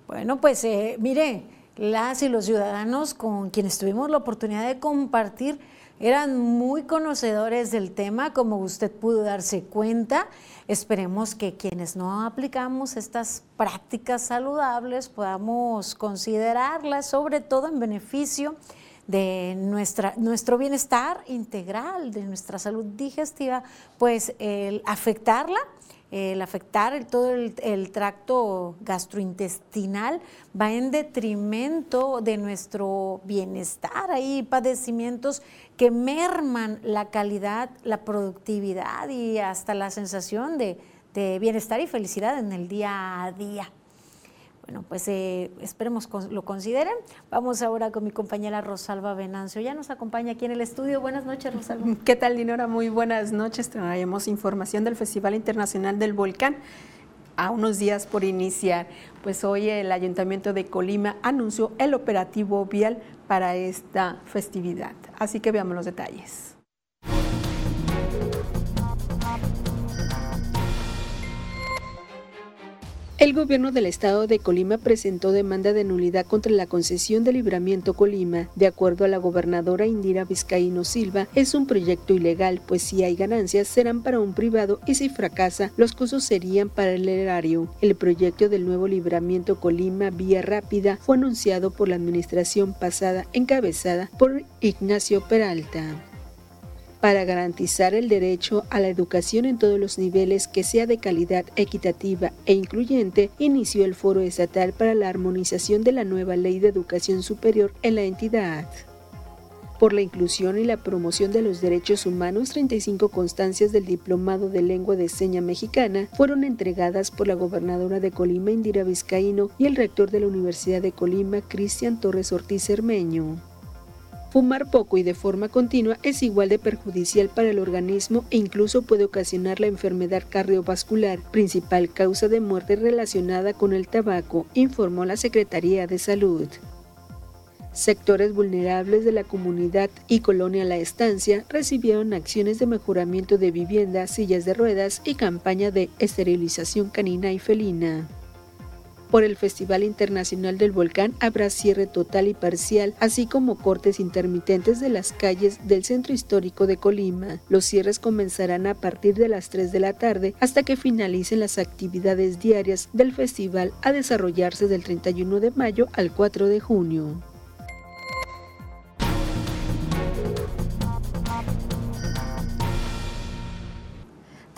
S3: Bueno, pues eh, mire, las y los ciudadanos con quienes tuvimos la oportunidad de compartir eran muy conocedores del tema, como usted pudo darse cuenta. Esperemos que quienes no aplicamos estas prácticas saludables podamos considerarlas, sobre todo en beneficio de nuestra, nuestro bienestar integral, de nuestra salud digestiva, pues el afectarla el afectar todo el, tracto gastrointestinal va en detrimento de nuestro bienestar. Hay padecimientos que merman la calidad, la productividad y hasta la sensación de bienestar y felicidad en el día a día. Bueno, pues eh, esperemos lo consideren. Vamos ahora con mi compañera Rosalba Venancio. Ya nos acompaña aquí en el estudio. Buenas noches, Rosalba.
S30: ¿Qué tal, Dinora? Muy buenas noches. Traemos información del Festival Internacional del Volcán a unos días por iniciar. Pues hoy el Ayuntamiento de Colima anunció el operativo vial para esta festividad. Así que veamos los detalles.
S22: El gobierno del estado de Colima presentó demanda de nulidad contra la concesión de libramiento Colima. De acuerdo a la gobernadora Indira Vizcaíno Silva, es un proyecto ilegal, pues si hay ganancias serán para un privado y si fracasa, los costos serían para el erario. El proyecto del nuevo libramiento Colima Vía Rápida fue anunciado por la administración pasada encabezada por Ignacio Peralta para garantizar el derecho a la educación en todos los niveles que sea de calidad equitativa e incluyente, inició el Foro Estatal para la Armonización de la nueva Ley de Educación Superior en la entidad. Por la inclusión y la promoción de los derechos humanos, 35 constancias del Diplomado de Lengua de Seña Mexicana fueron entregadas por la gobernadora de Colima, Indira Vizcaíno, y el rector de la Universidad de Colima, Cristian Torres Ortiz Cermeño. Fumar poco y de forma continua es igual de perjudicial para el organismo e incluso puede ocasionar la enfermedad cardiovascular, principal causa de muerte relacionada con el tabaco, informó la Secretaría de Salud. Sectores vulnerables de la comunidad y Colonia La Estancia recibieron acciones de mejoramiento de vivienda, sillas de ruedas y campaña de esterilización canina y felina. Por el Festival Internacional del Volcán habrá cierre total y parcial, así como cortes intermitentes de las calles del centro histórico de Colima. Los cierres comenzarán a partir de las 3 de la tarde hasta que finalicen las actividades diarias del festival a desarrollarse del 31 de mayo al 4 de junio.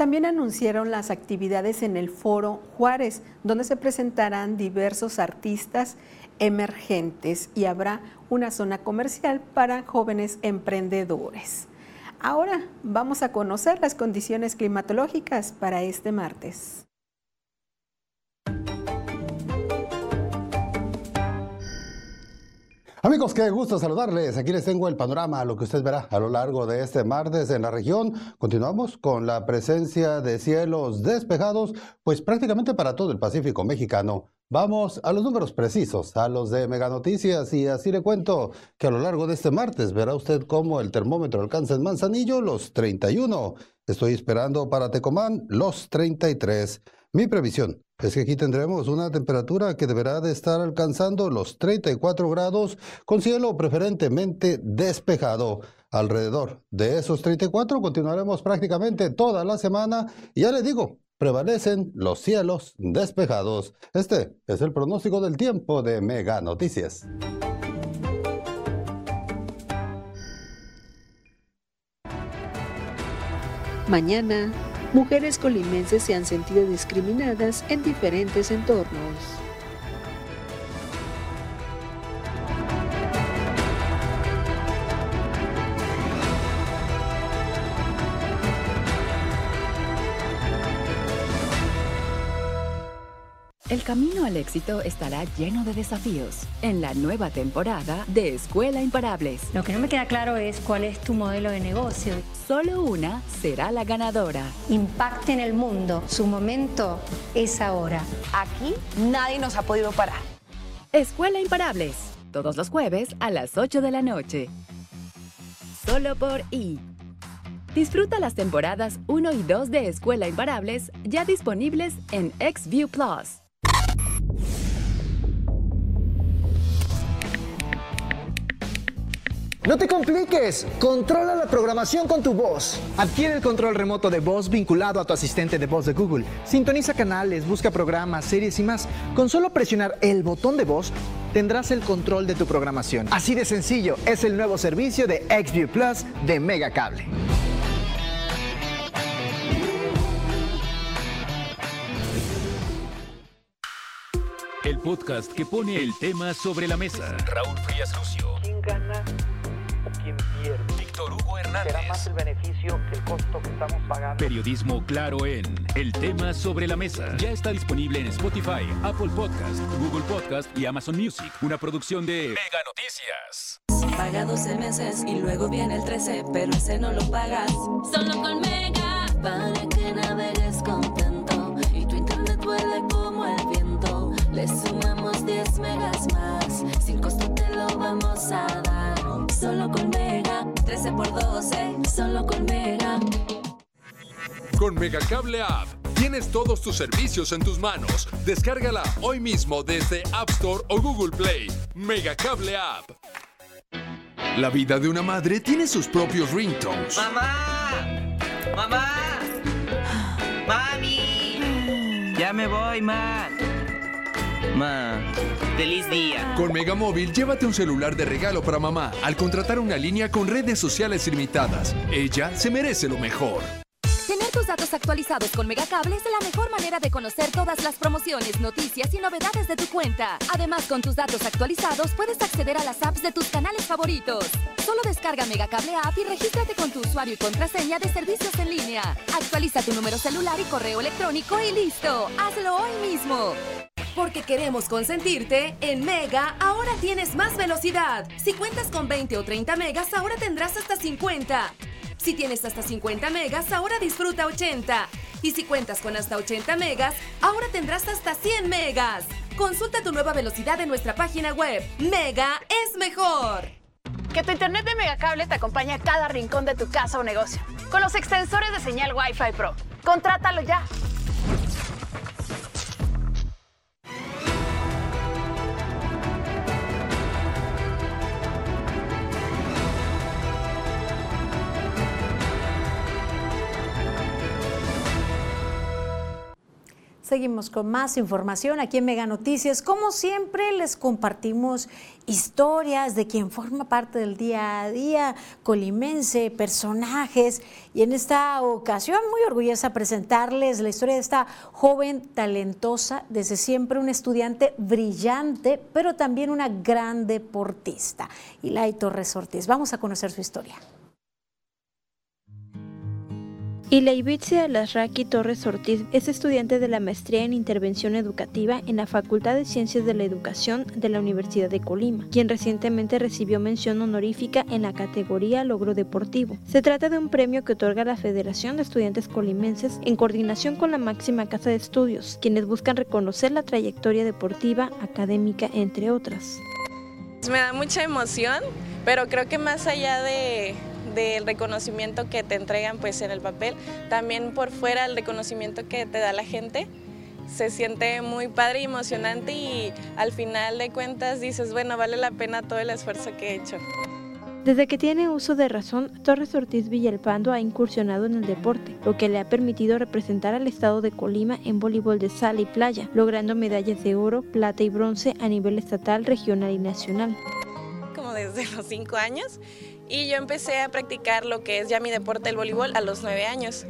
S30: También anunciaron las actividades en el Foro Juárez, donde se presentarán diversos artistas emergentes y habrá una zona comercial para jóvenes emprendedores. Ahora vamos a conocer las condiciones climatológicas para este martes.
S31: Amigos, qué gusto saludarles. Aquí les tengo el panorama, lo que usted verá a lo largo de este martes en la región. Continuamos con la presencia de cielos despejados, pues prácticamente para todo el Pacífico mexicano. Vamos a los números precisos, a los de Mega Noticias, y así le cuento que a lo largo de este martes verá usted cómo el termómetro alcanza en Manzanillo los 31. Estoy esperando para Tecomán los 33. Mi previsión es que aquí tendremos una temperatura que deberá de estar alcanzando los 34 grados con cielo preferentemente despejado. Alrededor de esos 34 continuaremos prácticamente toda la semana y ya les digo, prevalecen los cielos despejados. Este es el pronóstico del tiempo de Mega Noticias.
S22: Mañana mujeres colimenses se han sentido discriminadas en diferentes entornos.
S32: El camino al éxito estará lleno de desafíos en la nueva temporada de Escuela Imparables.
S33: Lo que no me queda claro es cuál es tu modelo de negocio.
S32: Solo una será la ganadora.
S33: Impacte en el mundo. Su momento es ahora.
S34: Aquí nadie nos ha podido parar.
S32: Escuela Imparables. Todos los jueves a las 8 de la noche. Solo por I. Disfruta las temporadas 1 y 2 de Escuela Imparables ya disponibles en XView Plus.
S24: No te compliques, controla la programación con tu voz. Adquiere el control remoto de voz vinculado a tu asistente de voz de Google. Sintoniza canales, busca programas, series y más. Con solo presionar el botón de voz, tendrás el control de tu programación. Así de sencillo es el nuevo servicio de XView Plus de Megacable.
S35: El podcast que pone el tema sobre la mesa. Raúl Frías Lucio.
S36: ¿Quién gana o quién pierde?
S35: Víctor Hugo Hernández.
S36: Será más el beneficio que el costo que estamos pagando.
S35: Periodismo claro en El tema sobre la mesa. Ya está disponible en Spotify, Apple Podcast, Google Podcast y Amazon Music. Una producción de Mega Noticias.
S23: Paga 12 meses y luego viene el 13, pero ese no lo pagas. Solo con Mega, para que navegues contento y tu internet vuele como el viento. Le sumamos 10 megas más, sin costo te lo vamos a dar. Solo con Mega, 13 por 12, solo con Mega.
S11: Con Megacable App tienes todos tus servicios en tus manos. Descárgala hoy mismo desde App Store o Google Play. Megacable App. La vida de una madre tiene sus propios ringtones.
S12: ¡Mamá! ¡Mamá! ¡Mami! Ya me voy, ma. Ma, feliz día.
S11: Con Megamóvil, llévate un celular de regalo para mamá al contratar una línea con redes sociales ilimitadas. Ella se merece lo mejor.
S37: Tener tus datos actualizados con Megacable es la mejor manera de conocer todas las promociones, noticias y novedades de tu cuenta. Además, con tus datos actualizados puedes acceder a las apps de tus canales favoritos. Solo descarga Megacable App y regístrate con tu usuario y contraseña de servicios en línea. Actualiza tu número celular y correo electrónico y listo. Hazlo hoy mismo. Porque queremos consentirte, en Mega ahora tienes más velocidad. Si cuentas con 20 o 30 megas, ahora tendrás hasta 50. Si tienes hasta 50 megas, ahora disfruta 80. Y si cuentas con hasta 80 megas, ahora tendrás hasta 100 megas. Consulta tu nueva velocidad en nuestra página web. Mega es mejor.
S38: Que tu internet de Megacable te acompañe a cada rincón de tu casa o negocio. Con los extensores de señal Wi-Fi Pro. Contrátalo ya.
S3: Seguimos con más información aquí en Mega Noticias. Como siempre, les compartimos historias de quien forma parte del día a día colimense, personajes. Y en esta ocasión, muy orgullosa presentarles la historia de esta joven talentosa, desde siempre una estudiante brillante, pero también una gran deportista. Ilay Torres Ortiz. Vamos a conocer su historia.
S39: Ileibitzia Lasraki Torres Ortiz es estudiante de la maestría en intervención educativa en la Facultad de Ciencias de la Educación de la Universidad de Colima, quien recientemente recibió mención honorífica en la categoría Logro Deportivo. Se trata de un premio que otorga la Federación de Estudiantes Colimenses en coordinación con la máxima casa de estudios, quienes buscan reconocer la trayectoria deportiva, académica, entre otras.
S40: Me da mucha emoción, pero creo que más allá de, del reconocimiento que te entregan pues en el papel, también por fuera el reconocimiento que te da la gente. Se siente muy padre y emocionante y al final de cuentas dices, bueno, vale la pena todo el esfuerzo que he hecho.
S39: Desde que tiene uso de razón, Torres Ortiz Villalpando ha incursionado en el deporte, lo que le ha permitido representar al estado de Colima en voleibol de sala y playa, logrando medallas de oro, plata y bronce a nivel estatal, regional y nacional.
S40: Como desde los cinco años y yo empecé a practicar lo que es ya mi deporte, el voleibol, a los nueve años.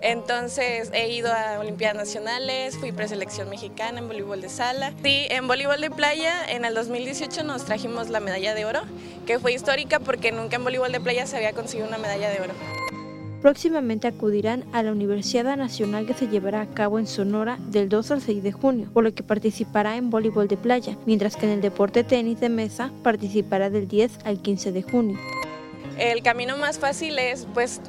S40: Entonces he ido a Olimpiadas Nacionales, fui preselección mexicana en voleibol de sala. Sí, en voleibol de playa en el 2018 nos trajimos la medalla de oro, que fue histórica porque nunca en voleibol de playa se había conseguido una medalla de oro.
S39: Próximamente acudirán a la Universidad Nacional que se llevará a cabo en Sonora del 2 al 6 de junio, por lo que participará en voleibol de playa, mientras que en el deporte tenis de mesa participará del 10 al 15 de junio.
S40: El camino más fácil es pues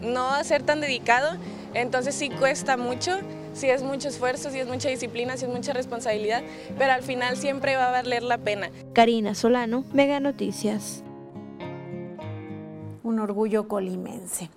S40: no ser tan dedicado, entonces sí cuesta mucho, sí es mucho esfuerzo, sí es mucha disciplina, sí es mucha responsabilidad, pero al final siempre va a valer la pena.
S39: Karina Solano, Mega Noticias.
S3: Un orgullo colimense.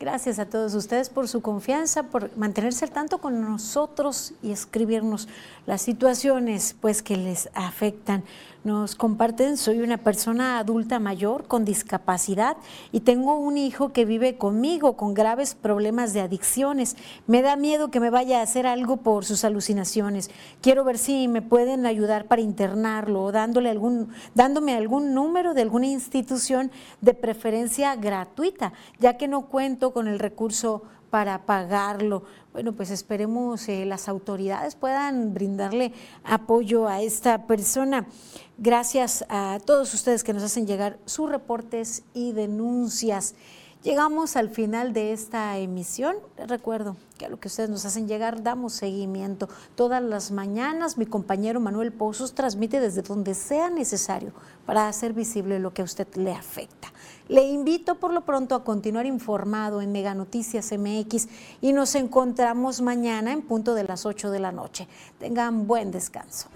S3: Gracias a todos ustedes por su confianza, por mantenerse al tanto con nosotros y escribirnos las situaciones pues que les afectan. Nos comparten, soy una persona adulta mayor con discapacidad y tengo un hijo que vive conmigo con graves problemas de adicciones. Me da miedo que me vaya a hacer algo por sus alucinaciones. Quiero ver si me pueden ayudar para internarlo o dándole algún, dándome algún número de alguna institución de preferencia gratuita, ya que no cuento con el recurso para pagarlo. Bueno, pues esperemos eh, las autoridades puedan brindarle apoyo a esta persona. Gracias a todos ustedes que nos hacen llegar sus reportes y denuncias. Llegamos al final de esta emisión. Les recuerdo que a lo que ustedes nos hacen llegar damos seguimiento. Todas las mañanas mi compañero Manuel Pozos transmite desde donde sea necesario para hacer visible lo que a usted le afecta. Le invito por lo pronto a continuar informado en Mega Noticias MX y nos encontramos mañana en punto de las 8 de la noche. Tengan buen descanso.